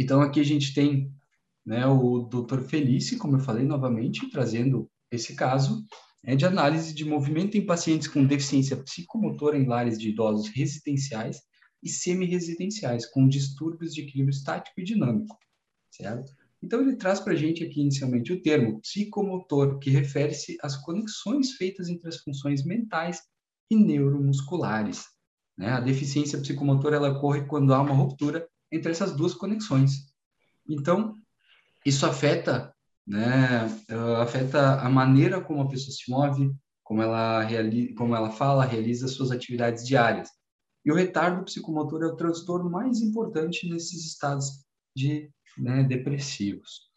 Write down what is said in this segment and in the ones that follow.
Então, aqui a gente tem né, o Dr. Felice, como eu falei novamente, trazendo esse caso é de análise de movimento em pacientes com deficiência psicomotora em lares de idosos residenciais e semi-residenciais, com distúrbios de equilíbrio estático e dinâmico, certo? Então, ele traz para a gente aqui inicialmente o termo psicomotor, que refere-se às conexões feitas entre as funções mentais e neuromusculares. Né? A deficiência psicomotora ela ocorre quando há uma ruptura entre essas duas conexões. Então, isso afeta, né, afeta a maneira como a pessoa se move, como ela, realiza, como ela fala, realiza suas atividades diárias. E o retardo psicomotor é o transtorno mais importante nesses estados de né, depressivos.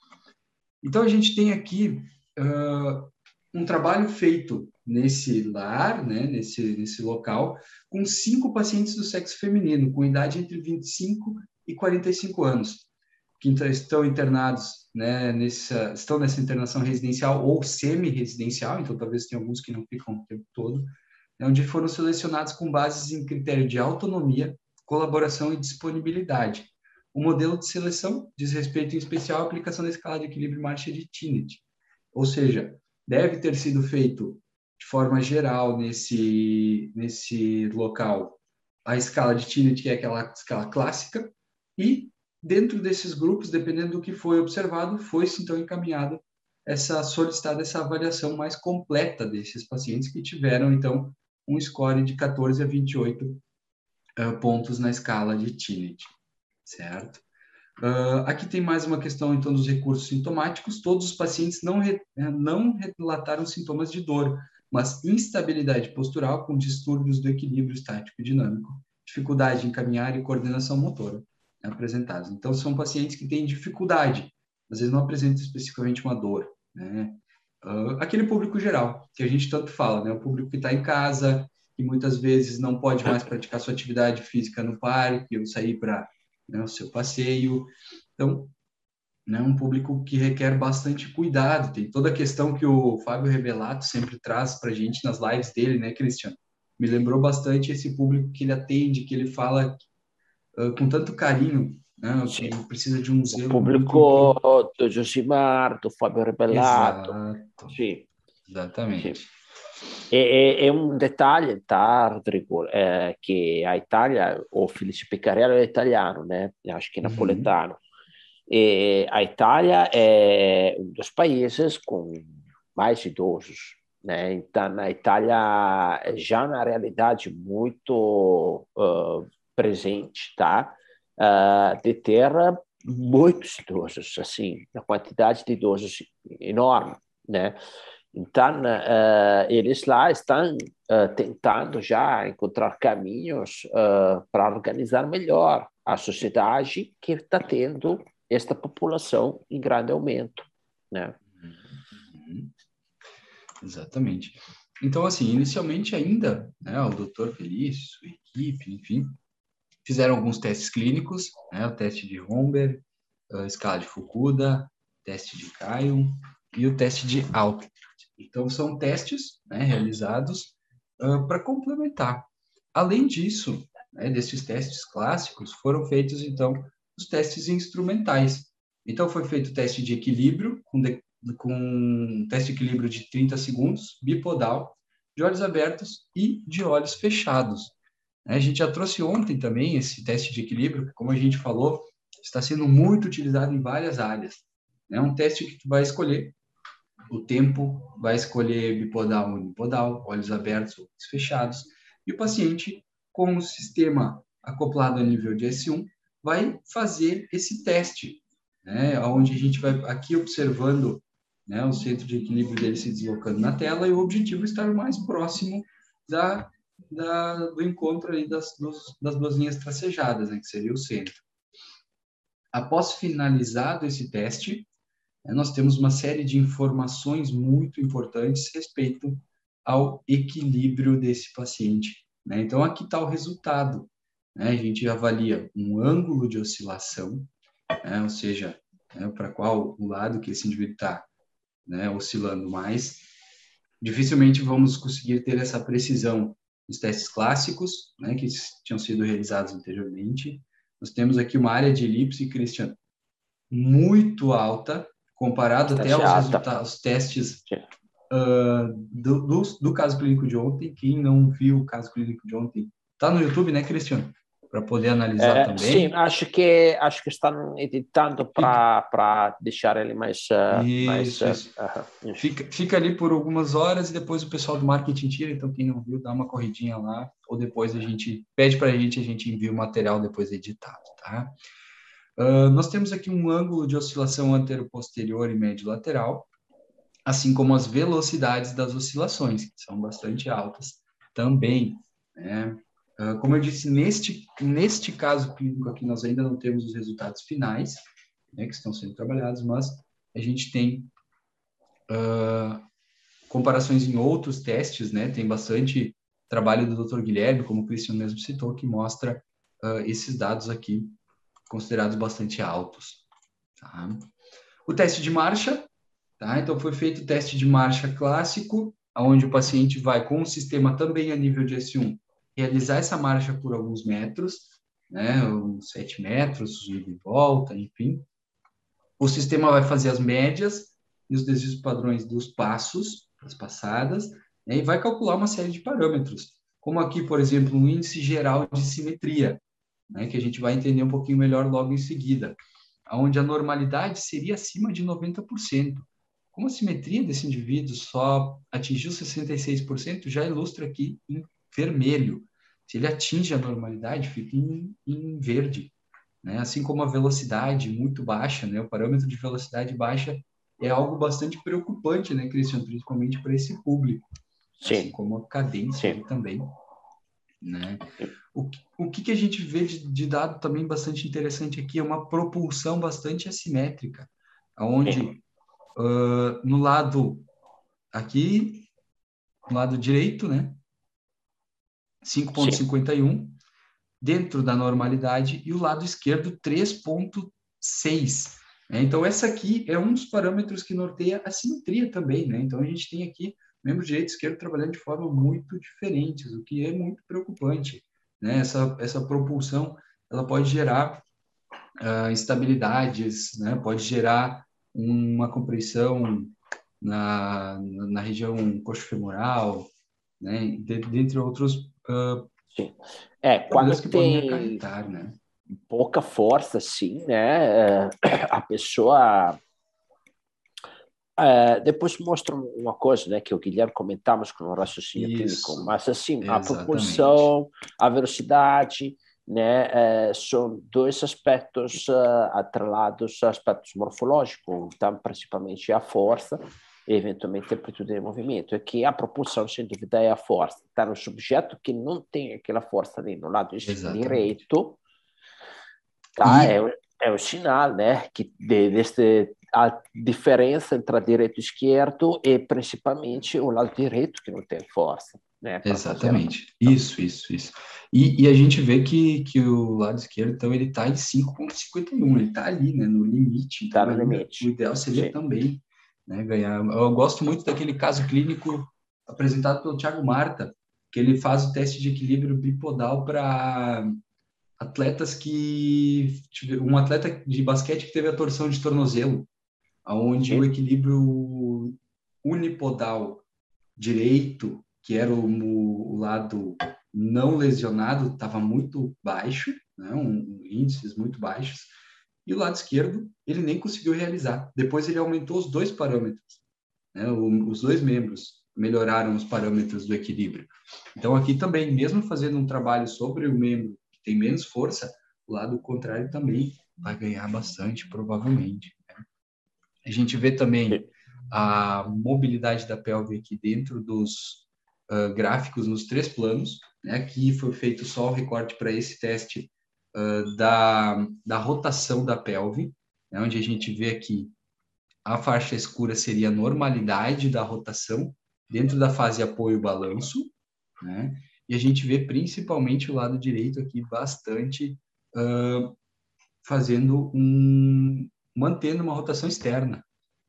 Então, a gente tem aqui uh, um trabalho feito nesse lar, né, nesse, nesse local, com cinco pacientes do sexo feminino, com idade entre 25 e 45 anos, que estão internados, né, nessa, estão nessa internação residencial ou semi-residencial, então talvez tenha alguns que não ficam o tempo todo, né, onde foram selecionados com bases em critério de autonomia, colaboração e disponibilidade. O modelo de seleção diz respeito em especial à aplicação da escala de equilíbrio marcha de Tinnett, ou seja, deve ter sido feito de forma geral nesse, nesse local a escala de Tinnett, que é aquela escala clássica, e dentro desses grupos, dependendo do que foi observado, foi-se então encaminhado essa solicitada essa avaliação mais completa desses pacientes que tiveram então um score de 14 a 28 uh, eh, pontos na escala de Tinnett, certo? Uh, aqui tem mais uma questão, então, dos recursos sintomáticos. Todos os pacientes não, re, eh, não relataram sintomas de dor, mas instabilidade postural com distúrbios do equilíbrio estático dinâmico, dificuldade em caminhar e coordenação motora né, apresentados. Então, são pacientes que têm dificuldade, às vezes não apresentam especificamente uma dor. Né? Uh, aquele público geral, que a gente tanto fala, né? o público que está em casa, que muitas vezes não pode mais praticar sua atividade física no parque, ou sair para né, o seu passeio. Então, né, um público que requer bastante cuidado. Tem toda a questão que o Fábio Revelato sempre traz para a gente nas lives dele, né, Cristiano? Me lembrou bastante esse público que ele atende, que ele fala uh, com tanto carinho, né, que precisa de um zelo. O público muito... do Josimar, do Fábio Revelato. Exato. Sim. Exatamente. Sim. E, e, un dettaglio, tá, Rodrigo, é que a Itália, o Felice Piccarello é italiano, né? Acho que é napoletano. Uhum. E a Itália é um dos países com mais idosos, né? Então, na Itália já na realidade muito uh, presente, tá? Uh, de ter muitos idosos, assim, uma quantidade de idosos enorme, né? Então, uh, eles lá estão uh, tentando já encontrar caminhos uh, para organizar melhor a sociedade que está tendo esta população em grande aumento, né? Uhum. Exatamente. Então, assim, inicialmente ainda, né, o doutor Felício, equipe, enfim, fizeram alguns testes clínicos, né, o teste de Romberg, a escala de Fukuda, teste de Caio e o teste de Alto. Então, são testes né, realizados uh, para complementar. Além disso, né, desses testes clássicos, foram feitos, então, os testes instrumentais. Então, foi feito o teste de equilíbrio, com, de, com um teste de equilíbrio de 30 segundos, bipodal, de olhos abertos e de olhos fechados. A gente já trouxe ontem também esse teste de equilíbrio, que, como a gente falou, está sendo muito utilizado em várias áreas. É um teste que tu vai escolher o tempo, vai escolher bipodal ou unipodal, olhos abertos ou olhos fechados, e o paciente, com o sistema acoplado a nível de S1, vai fazer esse teste, né, onde a gente vai aqui observando né, o centro de equilíbrio dele se deslocando na tela e o objetivo é estar mais próximo da, da, do encontro das, dos, das duas linhas tracejadas, né, que seria o centro. Após finalizado esse teste, né, nós temos uma série de informações muito importantes respeito ao equilíbrio desse paciente. Né? Então, aqui está o resultado. Né? A gente avalia um ângulo de oscilação, né? ou seja, né, para qual o lado que esse indivíduo está né, oscilando mais. Dificilmente vamos conseguir ter essa precisão nos testes clássicos, né, que tinham sido realizados anteriormente. Nós temos aqui uma área de elipse, Christian, muito alta, comparado até aos resultados, testes uh, do, do, do, caso clínico de ontem. Quem não viu o caso clínico de ontem, tá no YouTube, né, Cristiano? Para poder analisar é, também. Sim, acho que acho que estão editando para deixar ele mais. Uh, isso, mais, isso. Uh, fica, fica ali por algumas horas e depois o pessoal do marketing tira. Então, quem não viu, dá uma corridinha lá. Ou depois a gente pede para a gente, a gente envia o material depois editado, tá? Nós temos aqui um ângulo de oscilação antero-posterior e médio-lateral, assim como as velocidades das oscilações, que são bastante altas também. Né? Uh, como eu disse, neste, neste caso clínico aqui, nós ainda não temos os resultados finais, né, que estão sendo trabalhados, mas a gente tem uh, comparações em outros testes, né? Tem bastante trabalho do Dr. Guilherme, como o Cristian mesmo citou, que mostra uh, esses dados aqui considerados bastante altos. Tá? O teste de marcha, tá? Então foi feito o teste de marcha clássico, onde o paciente vai com o sistema também a nível de S1 realizar essa marcha por alguns metros, né, uns 7 metros, ida e volta, enfim. O sistema vai fazer as médias e os desvios padrões dos passos, das passadas, né, e vai calcular uma série de parâmetros, como aqui, por exemplo, um índice geral de simetria, né, que a gente vai entender um pouquinho melhor logo em seguida, onde a normalidade seria acima de 90%. Como a simetria desse indivíduo só atingiu 66%, já ilustra aqui em vermelho. Se ele atinge a normalidade, fica em, em verde. Né? Assim como a velocidade muito baixa, né? o parâmetro de velocidade baixa é algo bastante preocupante, né, Cristian? Principalmente para esse público. Sim. Assim como a cadência também. Né? O, o que, que a gente vê de, de, dado também bastante interessante aqui é uma propulsão bastante assimétrica, onde uh, no lado aqui, no lado direito, né, 5.51 dentro da normalidade e o lado esquerdo 3.6. Né? Então essa aqui é um dos parâmetros que norteia a simetria também, né? Então a gente tem aqui membro direito e esquerdo trabalhando de forma muito diferentes, o que é muito preocupante. Né? Essa, essa propulsão ela pode gerar uh, instabilidades, né? pode gerar uma compressão na, na região coxofemoral, né? dentre outros uh, Sim. É, quando tem né? pouca força, sim, né? A pessoa é, depois mostra uma coisa, né, que o Guilherme comentamos com o raciocínio Isso. clínico, mas assim, Exatamente. a propulsão, a velocidade, né, é, são dois aspectos uh, atrelados a aspectos morfológicos, então principalmente a força eventualmente a amplitude de movimento, é que a propulsão, sem dúvida, é a força. Está no subjeto que não tem aquela força ali no lado Exatamente. direito, tá? E... É, é o sinal, né, que de, deste a diferença entre a direito e esquerdo é principalmente o lado direito que não tem força. Né, Exatamente. Isso, isso, isso. E, e, a gente vê que, que o lado esquerdo, então, ele está em 5,51, ele está ali, né, no limite. Está então, no limite. O ideal seria Sim. também né, ganhar. Eu gosto muito daquele caso clínico apresentado pelo Thiago Marta, que ele faz o teste de equilíbrio bipodal para atletas que um atleta de basquete que teve a torção de tornozelo aonde o equilíbrio unipodal direito, que era o, o lado não lesionado, estava muito baixo, né, um, índices muito baixos, e o lado esquerdo ele nem conseguiu realizar. Depois ele aumentou os dois parâmetros, né, o, os dois membros melhoraram os parâmetros do equilíbrio. Então aqui também, mesmo fazendo um trabalho sobre o membro que tem menos força, o lado contrário também vai ganhar bastante, provavelmente. A gente vê também a mobilidade da pelve aqui dentro dos uh, gráficos nos três planos. Né? Aqui foi feito só o recorte para esse teste uh, da, da rotação da pelve, né? onde a gente vê aqui a faixa escura seria a normalidade da rotação dentro da fase apoio-balanço, né? E a gente vê principalmente o lado direito aqui bastante uh, fazendo um, mantendo uma rotação externa.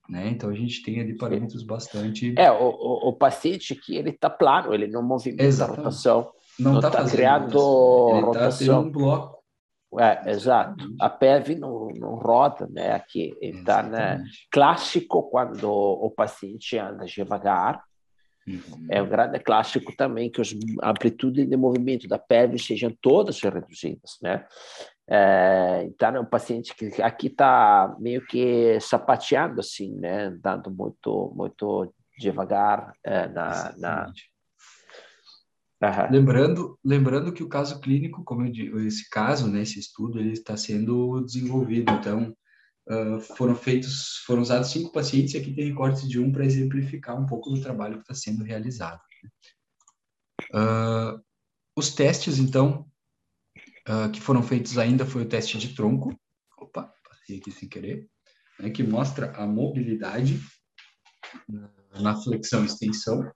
Né? Então a gente tem ali parâmetros bastante. É, o, o, o paciente que ele está plano, ele não movimenta Exatamente. a rotação. Não está tá criando ele rotação. Tá um bloco. É, exato. A PEV não, não roda, né? Aqui. Então, né, clássico quando o paciente anda devagar. Uhum. É um grande clássico também que as amplitudes de movimento da PEV sejam todas reduzidas, né? É, então, é um paciente que aqui está meio que sapateando, assim, né? Andando muito, muito devagar é, na, na, Uhum. Lembrando, lembrando que o caso clínico, como eu digo, esse caso, né, esse estudo, ele está sendo desenvolvido. Então, uh, foram feitos, foram usados cinco pacientes e aqui tem recortes de um para exemplificar um pouco do trabalho que está sendo realizado. Uh, os testes, então, uh, que foram feitos ainda foi o teste de tronco. Opa, passei aqui sem querer, né, que mostra a mobilidade na flexão e extensão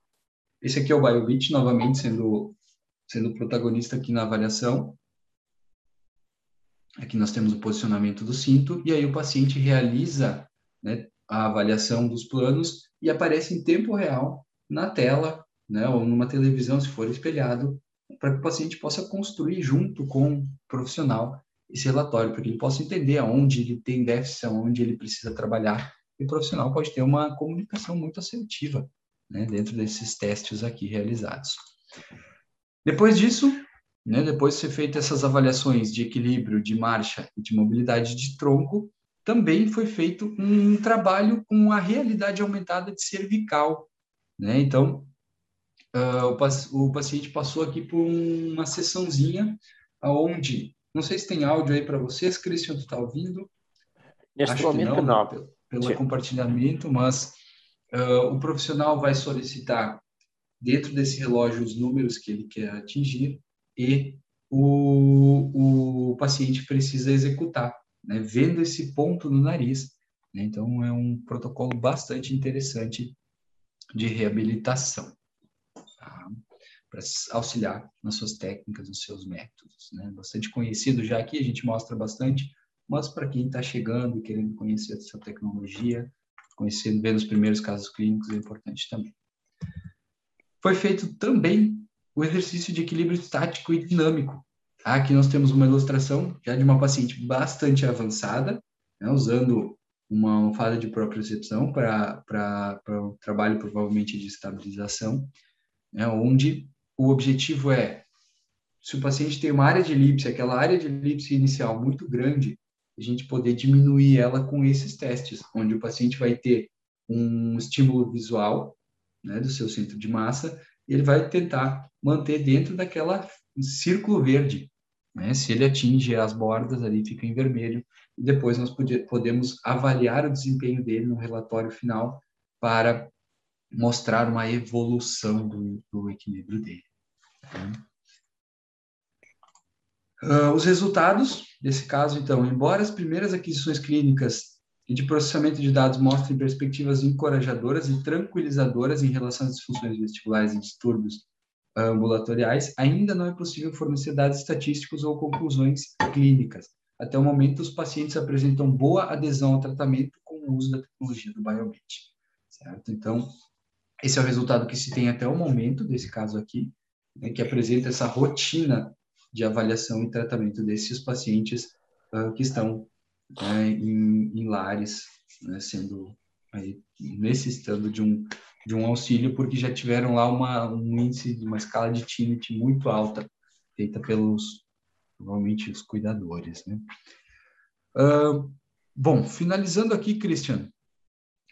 esse aqui é o BioBit, novamente sendo, sendo protagonista aqui na avaliação. Aqui nós temos o posicionamento do cinto, e aí o paciente realiza né, a avaliação dos planos e aparece em tempo real na tela, né, ou numa televisão, se for espelhado, para que o paciente possa construir junto com o profissional esse relatório, para que ele possa entender aonde ele tem déficit, aonde ele precisa trabalhar, e o profissional pode ter uma comunicação muito assertiva né, dentro desses testes aqui realizados. Depois disso, né, depois de ser feitas essas avaliações de equilíbrio, de marcha e de mobilidade de tronco, também foi feito um trabalho com a realidade aumentada de cervical. Né? Então, uh, o, o, paciente passou aqui por uma sessãozinha onde, não sei se tem áudio aí para vocês, Cristian, tu está ouvindo? Neste Acho momento não, não. Pelo, pelo compartilhamento, mas Uh, o profissional vai solicitar dentro desse relógio os números que ele quer atingir e o, o paciente precisa executar, né, vendo esse ponto no nariz. Né, então, é um protocolo bastante interessante de reabilitação, tá? para auxiliar nas suas técnicas, nos seus métodos. Né? Bastante conhecido já aqui, a gente mostra bastante, mas para quem está chegando e querendo conhecer essa tecnologia, conhecendo, vendo os primeiros casos clínicos é importante também. Foi feito também o exercício de equilíbrio estático e dinâmico. Aqui nós temos uma ilustração já de uma paciente bastante avançada, né, usando uma almofada de propriocepção para o trabalho provavelmente de estabilização, né, onde o objetivo é, se o paciente tem uma área de elipse, aquela área de elipse inicial muito grande, a gente poder diminuir ela com esses testes, onde o paciente vai ter um estímulo visual né, do seu centro de massa e ele vai tentar manter dentro daquela círculo verde. Né? Se ele atinge as bordas, ali fica em vermelho, e depois nós pode, podemos avaliar o desempenho dele no relatório final para mostrar uma evolução do, do equilíbrio dele. Tá? Uh, os resultados desse caso, então, embora as primeiras aquisições clínicas e de processamento de dados mostrem perspectivas encorajadoras e tranquilizadoras em relação às disfunções vestibulares e distúrbios ambulatoriais, ainda não é possível fornecer dados estatísticos ou conclusões clínicas. Até o momento, os pacientes apresentam boa adesão ao tratamento com o uso da tecnologia do Biomet, certo? Então, esse é o resultado que se tem até o momento desse caso aqui, né, que apresenta essa rotina de avaliação e tratamento desses pacientes uh, que estão né, em, em, lares, né, sendo aí, necessitando de um, de um auxílio, porque já tiveram lá uma, um índice, uma escala de TINIT muito alta, feita pelos, provavelmente, os cuidadores. Né? Uh, bom, finalizando aqui, Christian,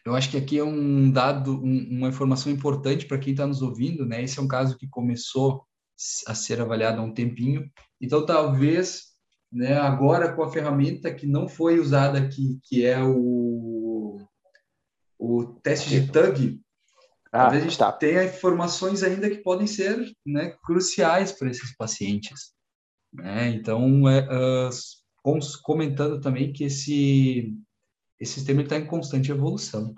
eu acho que aqui é um dado, um, uma informação importante para quem está nos ouvindo, né? Esse é um caso que começou a ser avaliado há um tempinho. Então, talvez, né, agora com a ferramenta que não foi usada aqui, que é o, o teste de tag, ah, talvez a gente tá. tenha informações ainda que podem ser né, cruciais para esses pacientes. Né? Então, é, uh, comentando também que esse, esse sistema está em constante evolução.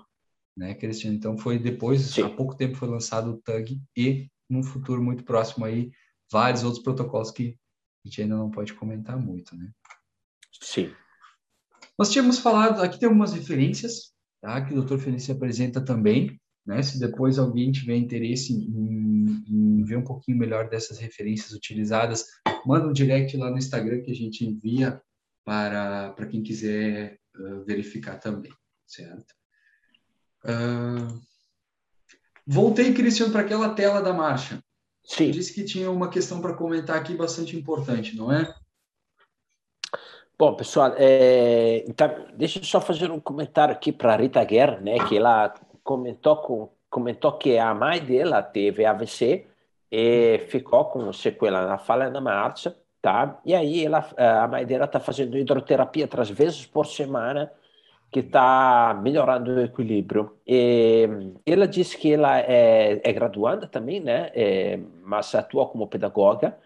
Né, Cristiano? Então, foi depois, Sim. há pouco tempo foi lançado o TUG e num futuro muito próximo aí, vários outros protocolos que a gente ainda não pode comentar muito, né? Sim. Nós tínhamos falado, aqui tem algumas referências, tá? Que o Dr. Felício apresenta também, né? Se depois alguém tiver interesse em, em, ver um pouquinho melhor dessas referências utilizadas, manda um direct lá no Instagram que a gente envia para, para quem quiser uh, verificar também, certo? Uh, voltei, Cristiano, para aquela tela da marcha. Sim. Disse que tinha uma questão para comentar aqui bastante importante, não é? Bom, pessoal, é, então, deixa eu só fazer um comentário aqui para a Rita Guerra, né, que ela comentou, com, comentou que a mãe dela teve AVC e ficou com sequela na fala na marcha, tá? E aí ela, a mãe dela está fazendo hidroterapia três vezes por semana, que está melhorando o equilíbrio. E ela disse que ela é, é graduanda também, né? É, mas atua como pedagoga.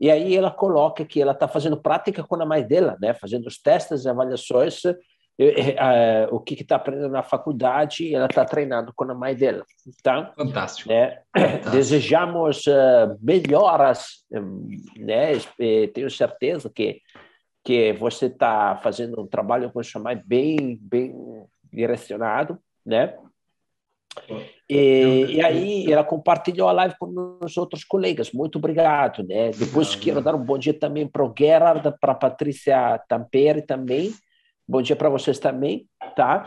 E aí ela coloca que ela está fazendo prática com a mãe dela, né? Fazendo os testes, avaliações, o que está aprendendo na faculdade, ela está treinando com a mãe dela. Então, fantástico. Né? fantástico. Desejamos uh, melhoras, né? Tenho certeza que que você está fazendo um trabalho sua mãe bem, bem direcionado, né? E, e, aí ela compartilhou a live com os outros colegas. Muito obrigado, né? Depois quero dar um bom dia também para o Gerard, para a Patrícia Tampere também. Bom dia para vocês também, tá?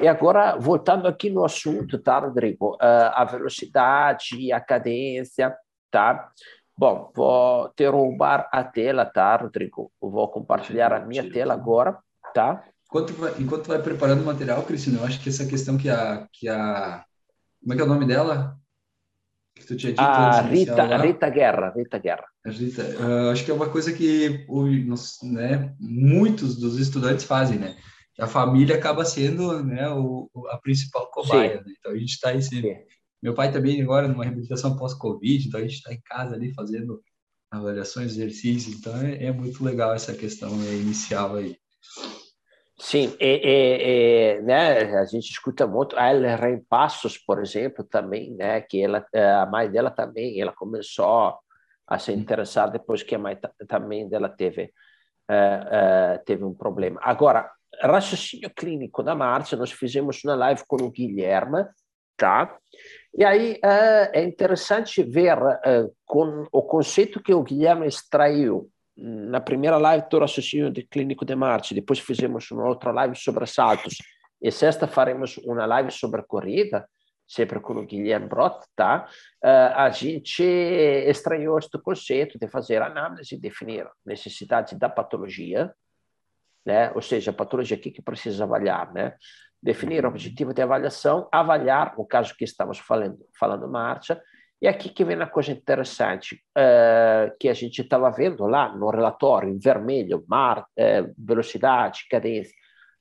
E agora, voltando aqui no assunto, tá, Rodrigo? Uh, a velocidade, a cadência, tá? Bom, vou derrubar a tela, tá, Rodrigo? vou compartilhar a minha tela agora, tá? Enquanto vai, enquanto vai preparando o material, Cristina, eu acho que essa questão que a, que a... Como é que é o nome dela? Que tu tinha dito a Rita, Rita Guerra, Rita Guerra. Rita, uh, acho que é uma coisa que os, né, muitos dos estudantes fazem, né? A família acaba sendo né, o, a principal cobaia, né? Então a gente está aí sempre meu pai também agora numa reabilitação pós-Covid, então a gente está em casa ali fazendo avaliações, exercícios, então é, é muito legal essa questão né, inicial aí. Sim, e, e, e, né, a gente escuta muito a Ellen Passos, por exemplo, também, né, que ela, é, a mãe dela também, ela começou a se interessar depois que a mãe também dela teve, uh, uh, teve um problema. Agora, raciocínio clínico da Márcia, nós fizemos uma live com o Guilherme, tá? E aí é, é interessante ver é, com o conceito que o Guilherme extraiu na primeira live do raciocínio de clínico de Marte, depois fizemos uma outra live sobre saltos, e sexta faremos uma live sobre corrida, sempre com o Guilherme Brott, tá? É, a gente extraiu este conceito de fazer análise e definir necessidade da patologia, né? Ou seja, a patologia aqui que precisa avaliar, né? Definir o objetivo de avaliação, avaliar, no caso que estamos falando, falando marcha, e aqui que vem a coisa interessante, uh, que a gente estava vendo lá no relatório, em vermelho, mar, uh, velocidade, cadência.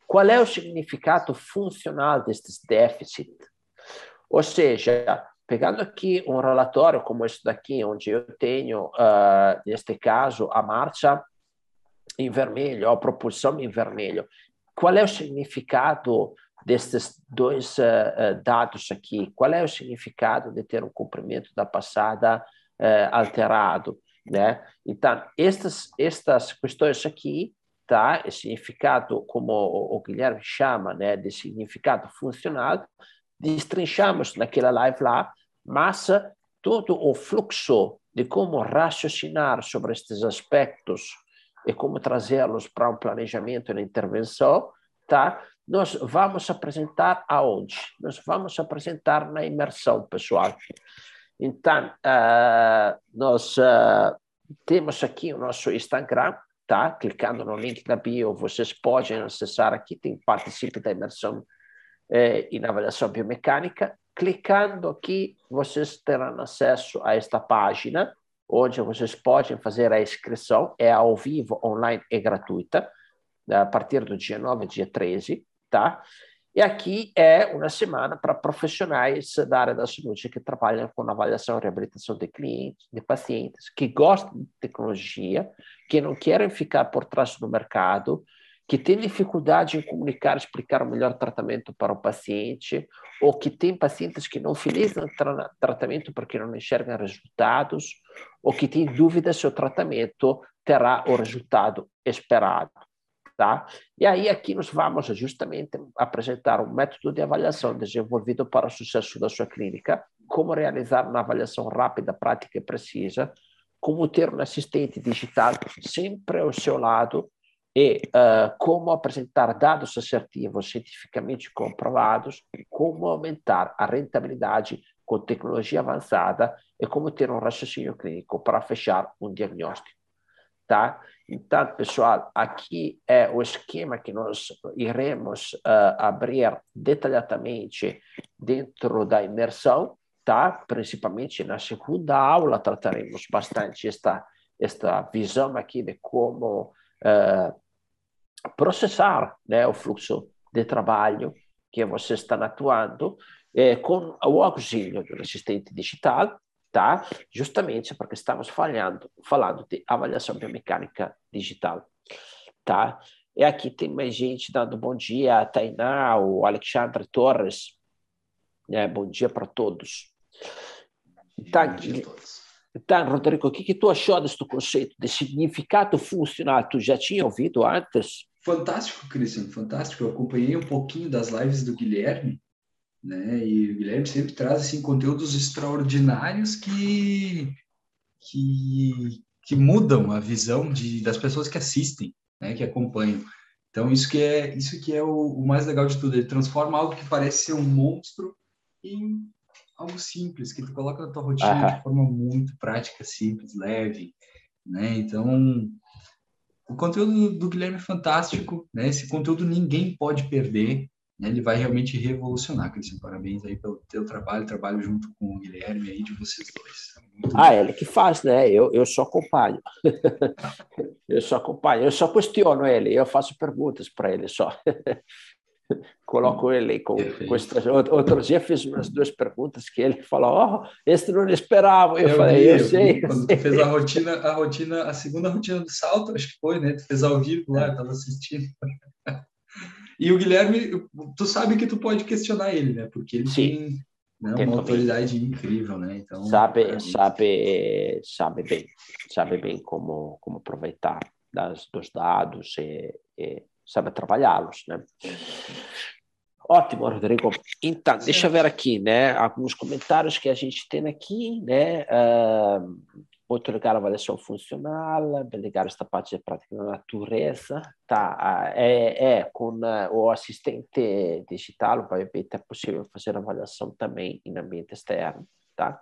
Qual é o significado funcional destes déficits? Ou seja, pegando aqui um relatório como esse daqui, onde eu tenho, uh, neste caso, a marcha em vermelho, a propulsão em vermelho, qual é o significado desses dois uh, dados aqui? Qual é o significado de ter um comprimento da passada uh, alterado? Né? Então, estas, estas questões aqui, tá? Significado, como o, o Guilherme chama, né, de significado funcional, destrinchamos naquela live lá, mas todo o fluxo de como raciocinar sobre estes aspectos e como trazê-los para um planejamento e intervenção, tá? Nós vamos apresentar aonde? Nós vamos apresentar na imersão, pessoal. Então, uh, nós uh, temos aqui o nosso Instagram, tá? Clicando no link da bio, vocês podem acessar aqui, tem participe da imersão eh, em avaliação biomecânica. Clicando aqui, vocês terão acesso a esta página, onde vocês podem fazer a inscrição, é ao vivo, online e gratuita, a partir do dia 9 dia 13 tá? E aqui é uma semana para profissionais da área da saúde que trabalham com avaliação e reabilitação de clientes, de pacientes, que gostam de tecnologia, que não querem ficar por trás do mercado, que têm dificuldade em comunicar, explicar o melhor tratamento para o paciente, ou que tem pacientes que não finalizam o tratamento porque não enxergam resultados, ou que têm dúvidas se o tratamento terá o resultado esperado. Tá? E aí aqui nós vamos justamente apresentar um método de avaliação desenvolvido para o sucesso da sua clínica, como realizar uma avaliação rápida, prática e precisa, como ter um assistente digital sempre ao seu lado e uh, como apresentar dados assertivos cientificamente comprovados, como aumentar a rentabilidade com tecnologia avançada e como ter um raciocínio clínico para fechar um diagnóstico. Tá? Então, pessoal, aqui é o esquema que nós iremos uh, abrir detalhadamente dentro da imersão, tá? Principalmente na segunda aula trataremos bastante esta esta visão aqui de como uh, processar né, o fluxo de trabalho que você está atuando é, com o auxílio do assistente digital, tá? justamente porque estamos falando, falando de avaliação biomecânica digital. Tá? E aqui tem mais gente dando bom dia, a Tainá, o Alexandre Torres. É, bom dia para todos. Tá, então, Rodrigo, o que, que tu achou desse conceito de significado funcional? Tu já tinha ouvido antes? Fantástico, Cristian, fantástico. Eu acompanhei um pouquinho das lives do Guilherme, né? E o Guilherme sempre traz assim conteúdos extraordinários que que, que mudam a visão de, das pessoas que assistem, né? Que acompanham. Então isso que é isso que é o, o mais legal de tudo. Ele transforma algo que parece ser um monstro em algo simples que tu coloca na tua rotina de forma muito prática, simples, leve, né? Então o conteúdo do Guilherme é fantástico, né? Esse conteúdo ninguém pode perder, né? Ele vai realmente revolucionar, Cristian. Parabéns aí pelo teu trabalho, trabalho junto com o Guilherme aí de vocês dois. Muito ah, ele que faz, né? Eu, eu só acompanho. eu só acompanho, eu só questiono ele, eu faço perguntas para ele só. coloco ele com, com estas. Outro dia fiz umas duas perguntas que ele falou: Oh, este não esperava. Eu, eu falei: vi, Eu, eu sei. Quando tu fez a rotina, a rotina, a segunda rotina do salto, acho que foi, né? Tu fez ao vivo lá, eu estava assistindo. E o Guilherme, tu sabe que tu pode questionar ele, né? Porque ele Sim. tem né, uma autoridade incrível, né? Então, sabe, sabe, sabe bem, sabe bem como, como aproveitar das, dos dados e, e sabe trabalhá-los, né? Ótimo, Rodrigo. Então, deixa eu ver aqui, né? Alguns comentários que a gente tem aqui, né? Uh, muito legal a avaliação funcional, legal esta parte de prática na natureza, tá? É, é com o assistente digital, obviamente é possível fazer avaliação também em ambiente externo, tá?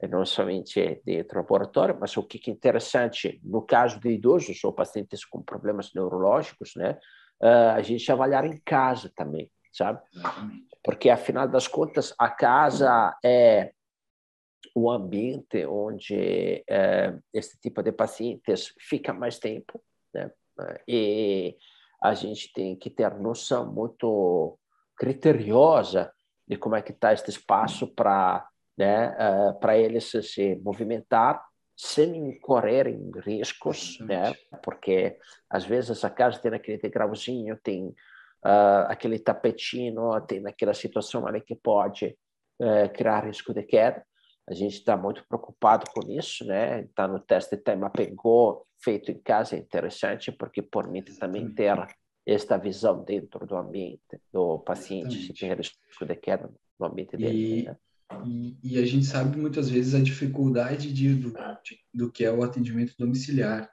E não somente dentro do laboratório, mas o que é interessante, no caso de idosos ou pacientes com problemas neurológicos, né? Uh, a gente avaliar em casa também, sabe? Porque, afinal das contas, a casa é o ambiente onde é, esse tipo de pacientes fica mais tempo, né? E a gente tem que ter noção muito criteriosa de como é que está este espaço para né, uh, para eles se movimentar sem correrem riscos, né? Porque às vezes a casa tem aquele degrauzinho, tem uh, aquele tapetinho, tem aquela situação ali que pode uh, criar risco de queda. A gente está muito preocupado com isso, né? Está no teste de tema pegou feito em casa é interessante porque permite também ter esta visão dentro do ambiente do paciente Exatamente. se tem risco de queda no ambiente dele. E... Né? E, e, a gente sabe muitas vezes a dificuldade de, do, de, do que é o atendimento domiciliar.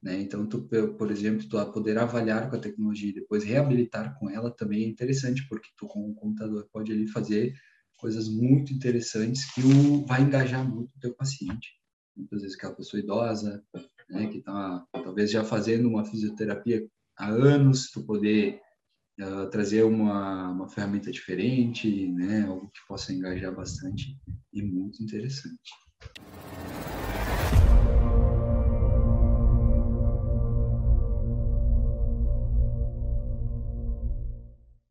Né? Então, tu, por exemplo, tu poder avaliar com a tecnologia e depois reabilitar com ela também é interessante, porque tu com o computador pode ali fazer coisas muito interessantes que o, vai engajar muito o teu paciente. Muitas vezes aquela pessoa idosa, né, que está talvez já fazendo uma fisioterapia há anos, tu poder uh, trazer uma, uma ferramenta diferente, né, algo que possa engajar bastante e muito interessante.